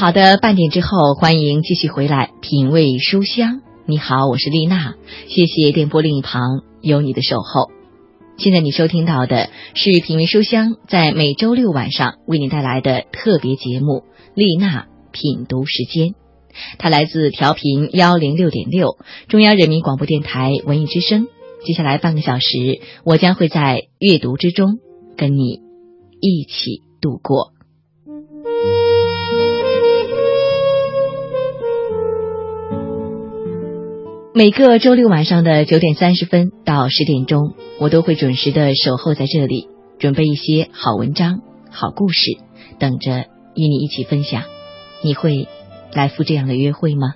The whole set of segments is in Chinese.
好的，半点之后，欢迎继续回来品味书香。你好，我是丽娜，谢谢电波另一旁有你的守候。现在你收听到的是品味书香在每周六晚上为你带来的特别节目《丽娜品读时间》，它来自调频幺零六点六中央人民广播电台文艺之声。接下来半个小时，我将会在阅读之中跟你一起度过。每个周六晚上的九点三十分到十点钟，我都会准时的守候在这里，准备一些好文章、好故事，等着与你一起分享。你会来赴这样的约会吗？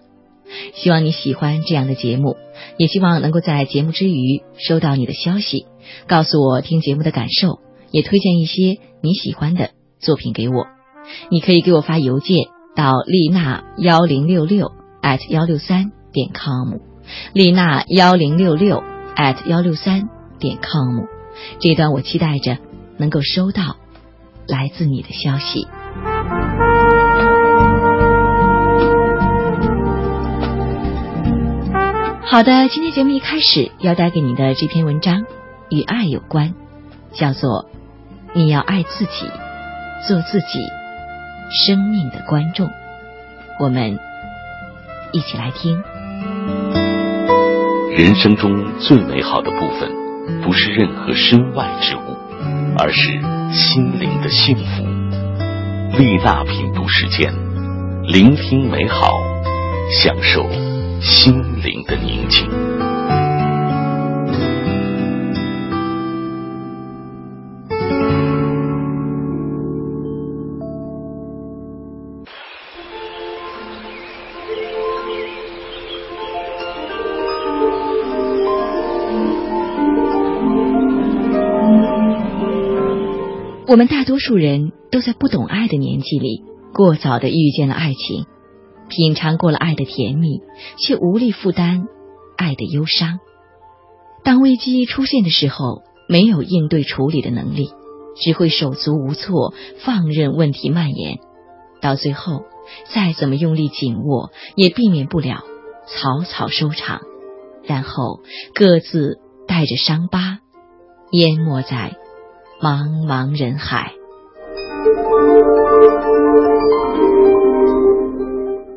希望你喜欢这样的节目，也希望能够在节目之余收到你的消息，告诉我听节目的感受，也推荐一些你喜欢的作品给我。你可以给我发邮件到丽娜幺零六六 at 幺六三点 com。丽娜幺零六六 at 幺六三点 com，这段我期待着能够收到来自你的消息。好的，今天节目一开始要带给你的这篇文章与爱有关，叫做“你要爱自己，做自己生命的观众”。我们一起来听。人生中最美好的部分，不是任何身外之物，而是心灵的幸福。丽娜品读时间，聆听美好，享受心灵的宁静。我们大多数人都在不懂爱的年纪里，过早的遇见了爱情，品尝过了爱的甜蜜，却无力负担爱的忧伤。当危机出现的时候，没有应对处理的能力，只会手足无措，放任问题蔓延，到最后，再怎么用力紧握，也避免不了草草收场，然后各自带着伤疤，淹没在。茫茫人海，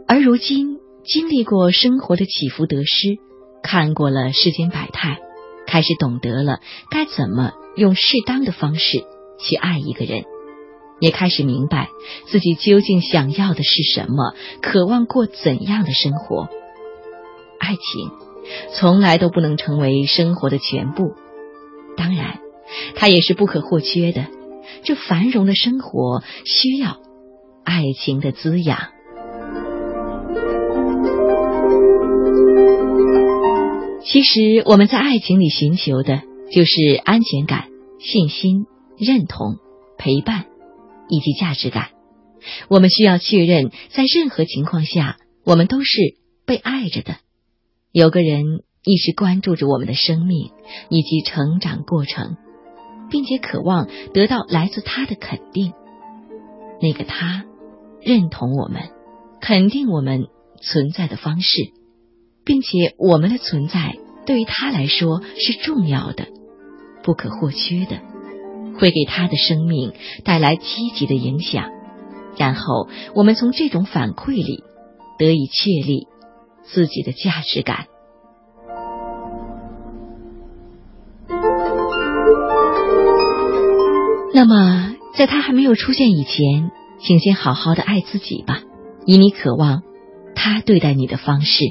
而如今经历过生活的起伏得失，看过了世间百态，开始懂得了该怎么用适当的方式去爱一个人，也开始明白自己究竟想要的是什么，渴望过怎样的生活。爱情从来都不能成为生活的全部，当然。它也是不可或缺的。这繁荣的生活需要爱情的滋养。其实我们在爱情里寻求的就是安全感、信心、认同、陪伴以及价值感。我们需要确认，在任何情况下，我们都是被爱着的。有个人一直关注着我们的生命以及成长过程。并且渴望得到来自他的肯定，那个他认同我们，肯定我们存在的方式，并且我们的存在对于他来说是重要的、不可或缺的，会给他的生命带来积极的影响。然后我们从这种反馈里得以确立自己的价值感。那么，在他还没有出现以前，请先好好的爱自己吧，以你渴望他对待你的方式。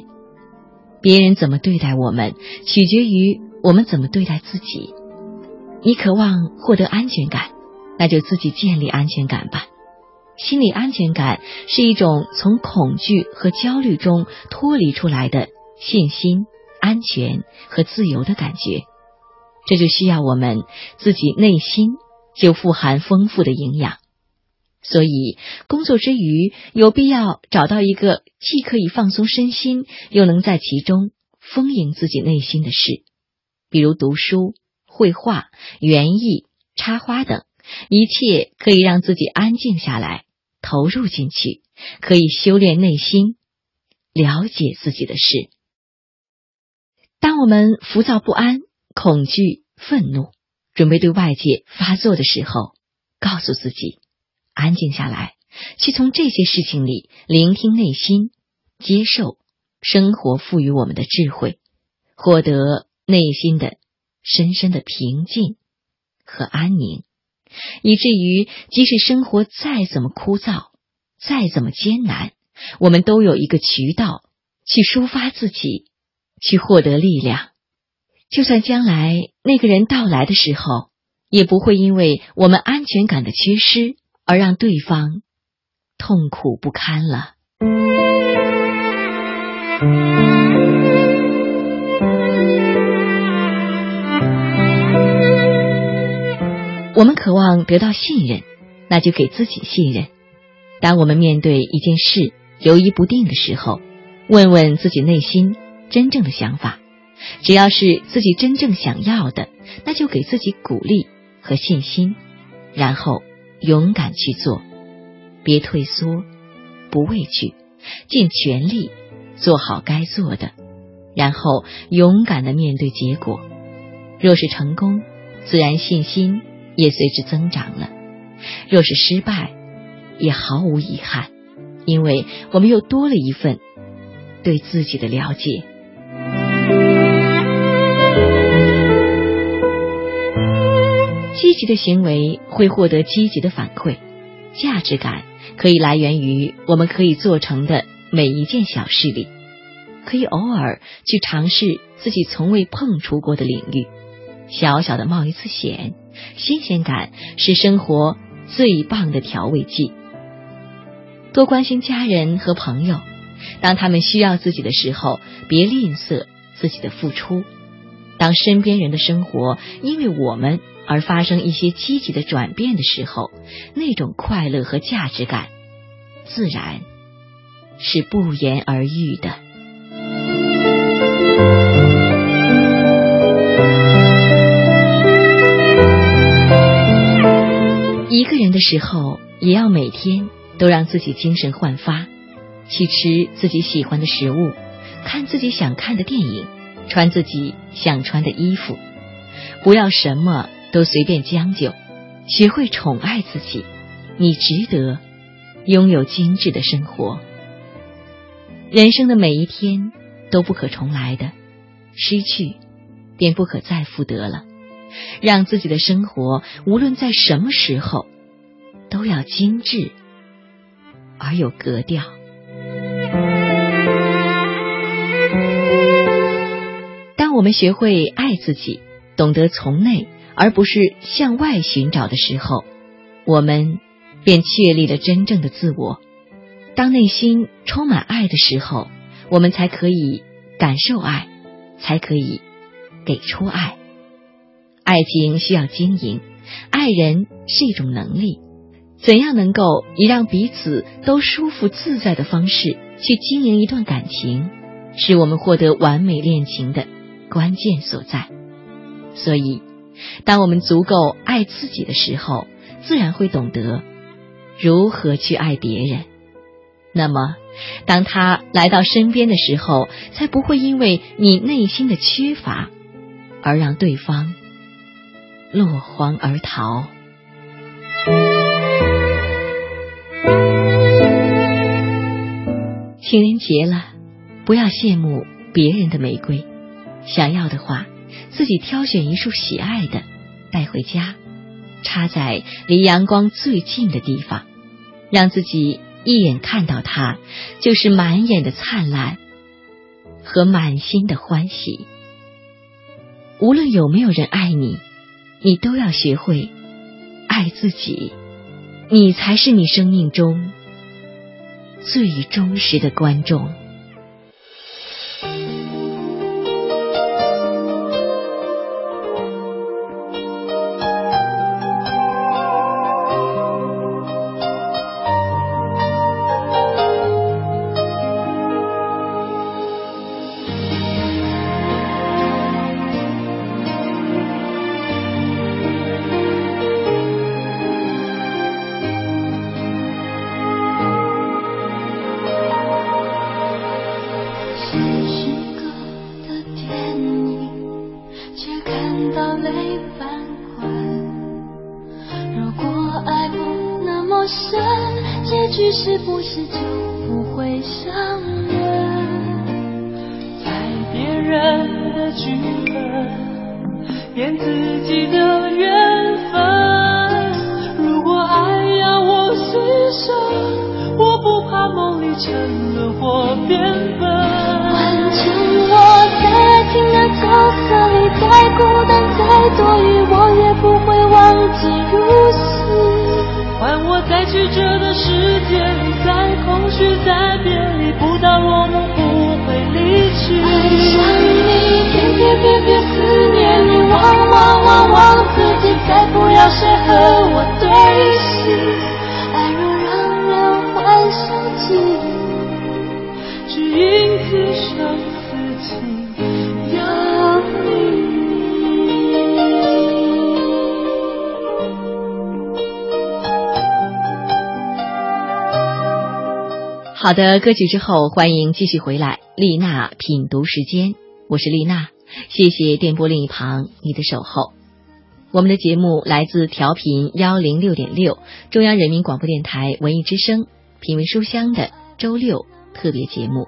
别人怎么对待我们，取决于我们怎么对待自己。你渴望获得安全感，那就自己建立安全感吧。心理安全感是一种从恐惧和焦虑中脱离出来的信心、安全和自由的感觉。这就需要我们自己内心。就富含丰富的营养，所以工作之余有必要找到一个既可以放松身心，又能在其中丰盈自己内心的事，比如读书、绘画、园艺、插花等，一切可以让自己安静下来，投入进去，可以修炼内心，了解自己的事。当我们浮躁不安、恐惧、愤怒，准备对外界发作的时候，告诉自己，安静下来，去从这些事情里聆听内心，接受生活赋予我们的智慧，获得内心的深深的平静和安宁，以至于即使生活再怎么枯燥，再怎么艰难，我们都有一个渠道去抒发自己，去获得力量。就算将来那个人到来的时候，也不会因为我们安全感的缺失而让对方痛苦不堪了。我们渴望得到信任，那就给自己信任。当我们面对一件事犹疑不定的时候，问问自己内心真正的想法。只要是自己真正想要的，那就给自己鼓励和信心，然后勇敢去做，别退缩，不畏惧，尽全力做好该做的，然后勇敢的面对结果。若是成功，自然信心也随之增长了；若是失败，也毫无遗憾，因为我们又多了一份对自己的了解。极的行为会获得积极的反馈，价值感可以来源于我们可以做成的每一件小事里，可以偶尔去尝试自己从未碰触过的领域，小小的冒一次险，新鲜感是生活最棒的调味剂。多关心家人和朋友，当他们需要自己的时候，别吝啬自己的付出。当身边人的生活因为我们。而发生一些积极的转变的时候，那种快乐和价值感，自然是不言而喻的。一个人的时候，也要每天都让自己精神焕发，去吃自己喜欢的食物，看自己想看的电影，穿自己想穿的衣服，不要什么。都随便将就，学会宠爱自己，你值得拥有精致的生活。人生的每一天都不可重来的，失去便不可再复得了。让自己的生活无论在什么时候都要精致而有格调。当我们学会爱自己，懂得从内。而不是向外寻找的时候，我们便确立了真正的自我。当内心充满爱的时候，我们才可以感受爱，才可以给出爱。爱情需要经营，爱人是一种能力。怎样能够以让彼此都舒服自在的方式去经营一段感情，是我们获得完美恋情的关键所在。所以。当我们足够爱自己的时候，自然会懂得如何去爱别人。那么，当他来到身边的时候，才不会因为你内心的缺乏而让对方落荒而逃。情人节了，不要羡慕别人的玫瑰，想要的话。自己挑选一束喜爱的，带回家，插在离阳光最近的地方，让自己一眼看到它，就是满眼的灿烂和满心的欢喜。无论有没有人爱你，你都要学会爱自己，你才是你生命中最忠实的观众。本演自己的缘分。如果爱要我牺牲，我不怕梦里沉沦或变笨。换成我在爱情的角色里，再孤单再多余，我也不会忘记如昔。换我在曲折的世界里，在空虚，在别离，不到落幕不会离去。爱上你，偏偏偏偏谁和我对视。爱若让人幻想记忆，只因此生此情有你。好的，歌曲之后，欢迎继续回来，丽娜品读时间，我是丽娜，谢谢电波另一旁你的守候。我们的节目来自调频幺零六点六，中央人民广播电台文艺之声品味书香的周六特别节目。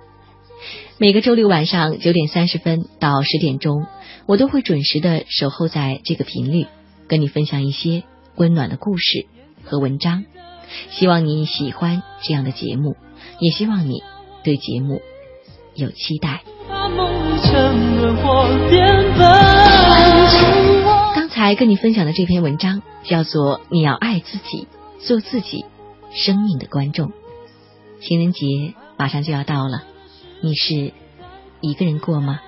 每个周六晚上九点三十分到十点钟，我都会准时的守候在这个频率，跟你分享一些温暖的故事和文章。希望你喜欢这样的节目。也希望你对节目有期待。才跟你分享的这篇文章叫做《你要爱自己，做自己生命的观众》。情人节马上就要到了，你是一个人过吗？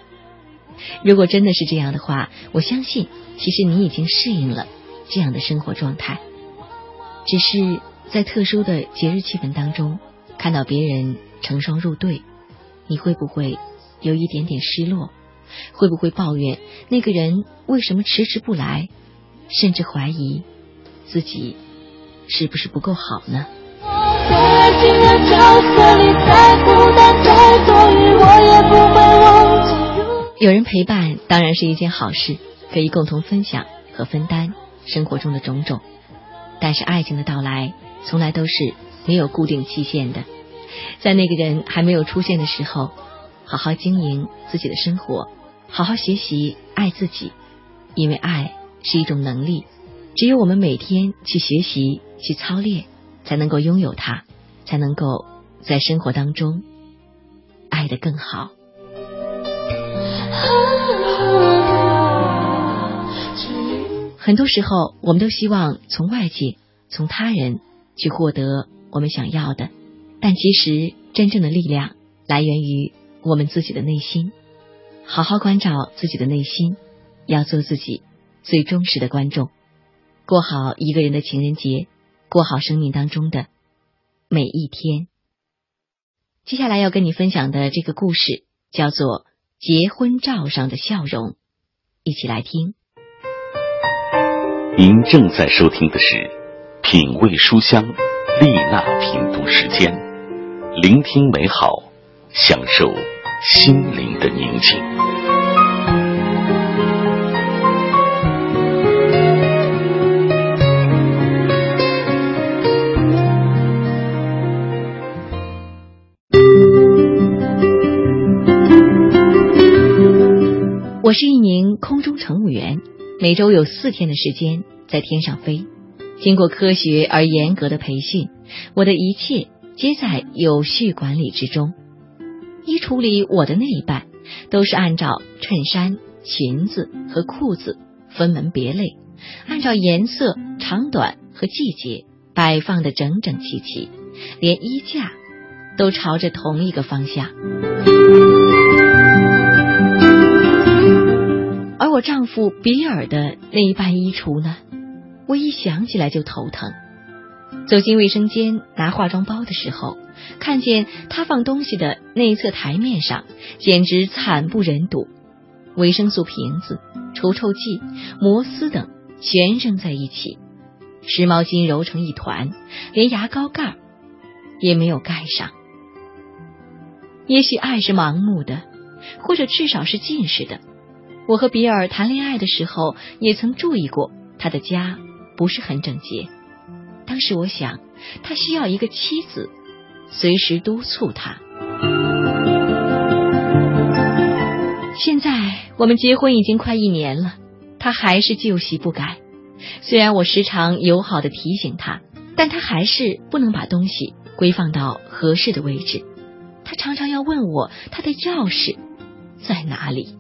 如果真的是这样的话，我相信其实你已经适应了这样的生活状态，只是在特殊的节日气氛当中。看到别人成双入对，你会不会有一点点失落？会不会抱怨那个人为什么迟迟不来？甚至怀疑自己是不是不够好呢？有人陪伴当然是一件好事，可以共同分享和分担生活中的种种。但是爱情的到来，从来都是。没有固定期限的，在那个人还没有出现的时候，好好经营自己的生活，好好学习爱自己，因为爱是一种能力，只有我们每天去学习、去操练，才能够拥有它，才能够在生活当中爱得更好。很多时候，我们都希望从外界、从他人去获得。我们想要的，但其实真正的力量来源于我们自己的内心。好好关照自己的内心，要做自己最忠实的观众，过好一个人的情人节，过好生命当中的每一天。接下来要跟你分享的这个故事叫做《结婚照上的笑容》，一起来听。您正在收听的是《品味书香》。丽娜品读时间，聆听美好，享受心灵的宁静。每周有四天的时间在天上飞。经过科学而严格的培训，我的一切皆在有序管理之中。衣橱里我的那一半都是按照衬衫、裙子和裤子分门别类，按照颜色、长短和季节摆放的整整齐齐，连衣架都朝着同一个方向。丈夫比尔的那一半衣橱呢？我一想起来就头疼。走进卫生间拿化妆包的时候，看见他放东西的内侧台面上简直惨不忍睹，维生素瓶子、除臭剂、摩丝等全扔在一起，湿毛巾揉成一团，连牙膏盖也没有盖上。也许爱是盲目的，或者至少是近视的。我和比尔谈恋爱的时候，也曾注意过他的家。不是很整洁。当时我想，他需要一个妻子随时督促他。现在我们结婚已经快一年了，他还是旧习不改。虽然我时常友好的提醒他，但他还是不能把东西归放到合适的位置。他常常要问我他的钥匙在哪里。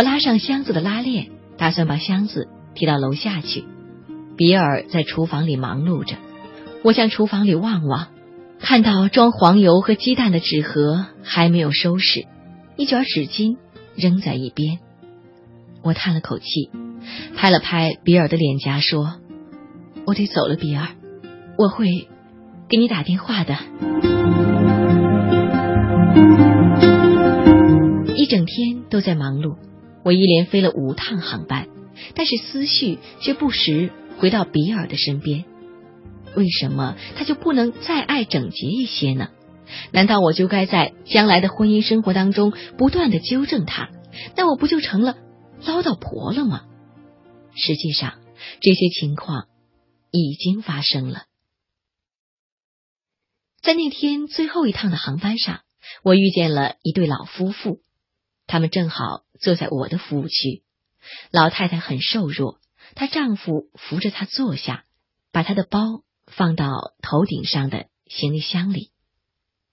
我拉上箱子的拉链，打算把箱子提到楼下去。比尔在厨房里忙碌着，我向厨房里望望，看到装黄油和鸡蛋的纸盒还没有收拾，一卷纸巾扔在一边。我叹了口气，拍了拍比尔的脸颊，说：“我得走了，比尔，我会给你打电话的。”一整天都在忙碌。我一连飞了五趟航班，但是思绪却不时回到比尔的身边。为什么他就不能再爱整洁一些呢？难道我就该在将来的婚姻生活当中不断的纠正他？那我不就成了唠叨婆了吗？实际上，这些情况已经发生了。在那天最后一趟的航班上，我遇见了一对老夫妇。他们正好坐在我的服务区。老太太很瘦弱，她丈夫扶着她坐下，把她的包放到头顶上的行李箱里。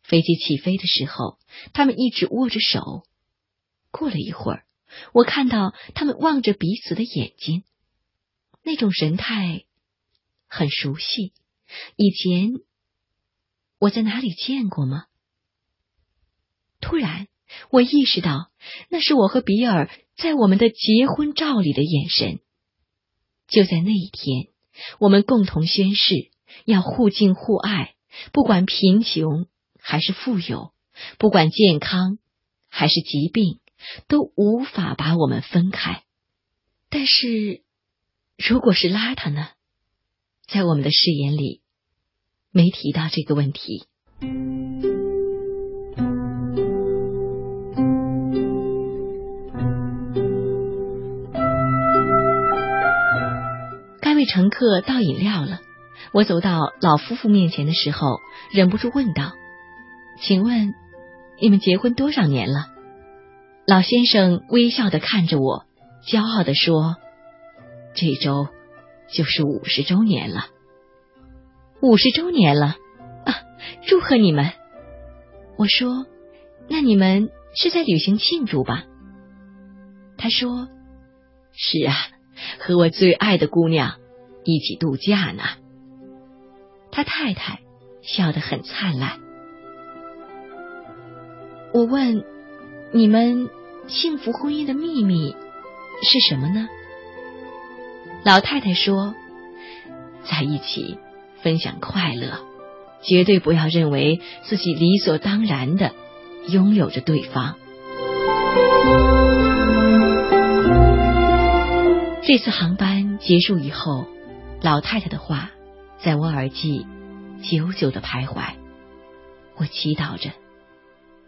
飞机起飞的时候，他们一直握着手。过了一会儿，我看到他们望着彼此的眼睛，那种神态很熟悉。以前我在哪里见过吗？突然。我意识到，那是我和比尔在我们的结婚照里的眼神。就在那一天，我们共同宣誓要互敬互爱，不管贫穷还是富有，不管健康还是疾病，都无法把我们分开。但是，如果是邋遢呢？在我们的誓言里，没提到这个问题。为乘客倒饮料了，我走到老夫妇面前的时候，忍不住问道：“请问你们结婚多少年了？”老先生微笑的看着我，骄傲的说：“这周就是五十周年了，五十周年了啊！祝贺你们！”我说：“那你们是在旅行庆祝吧？”他说：“是啊，和我最爱的姑娘。”一起度假呢，他太太笑得很灿烂。我问：“你们幸福婚姻的秘密是什么呢？”老太太说：“在一起分享快乐，绝对不要认为自己理所当然的拥有着对方。”这次航班结束以后。老太太的话在我耳际久久的徘徊，我祈祷着，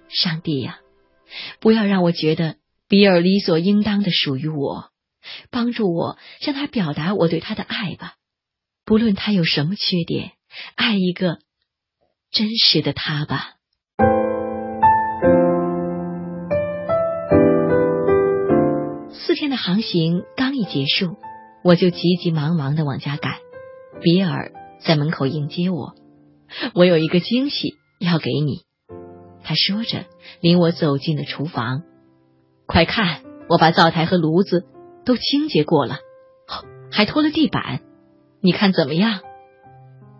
上帝呀，不要让我觉得比尔理所应当的属于我，帮助我向他表达我对他的爱吧，不论他有什么缺点，爱一个真实的他吧。四天的航行刚一结束。我就急急忙忙的往家赶，比尔在门口迎接我。我有一个惊喜要给你，他说着领我走进了厨房。快看，我把灶台和炉子都清洁过了，还拖了地板，你看怎么样？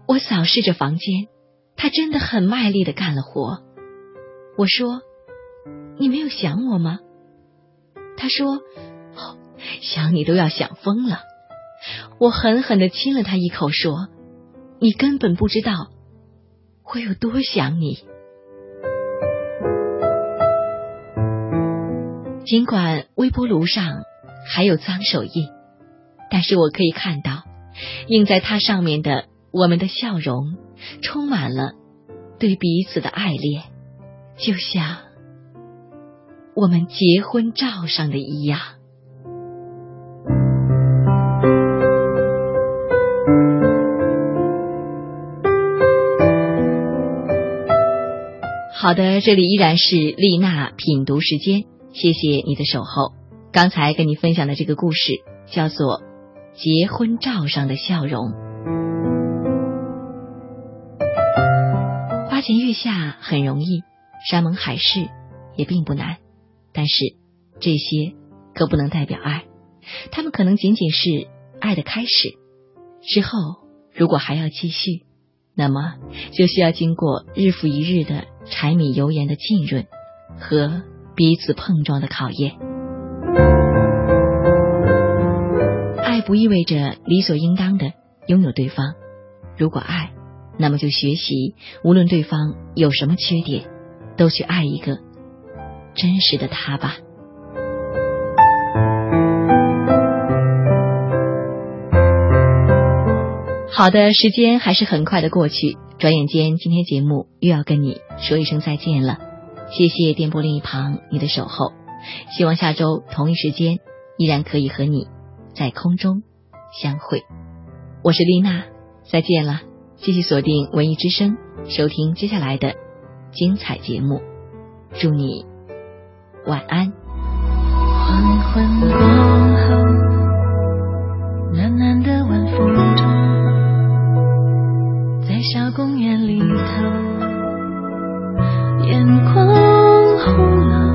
我扫视着房间，他真的很卖力的干了活。我说：“你没有想我吗？”他说：“想你都要想疯了。”我狠狠的亲了他一口，说：“你根本不知道我有多想你。”尽管微波炉上还有脏手印，但是我可以看到印在它上面的我们的笑容，充满了对彼此的爱恋，就像我们结婚照上的一样。好的，这里依然是丽娜品读时间，谢谢你的守候。刚才跟你分享的这个故事叫做《结婚照上的笑容》。花前月下很容易，山盟海誓也并不难，但是这些可不能代表爱，他们可能仅仅是爱的开始。之后如果还要继续，那么就需要经过日复一日的柴米油盐的浸润和彼此碰撞的考验。爱不意味着理所应当的拥有对方，如果爱，那么就学习，无论对方有什么缺点，都去爱一个真实的他吧。好的，时间还是很快的过去，转眼间今天节目又要跟你说一声再见了。谢谢电波另一旁你的守候，希望下周同一时间依然可以和你在空中相会。我是丽娜，再见了，继续锁定文艺之声，收听接下来的精彩节目。祝你晚安。黄昏过后，暖暖的晚风中。小公园里头，眼眶红了，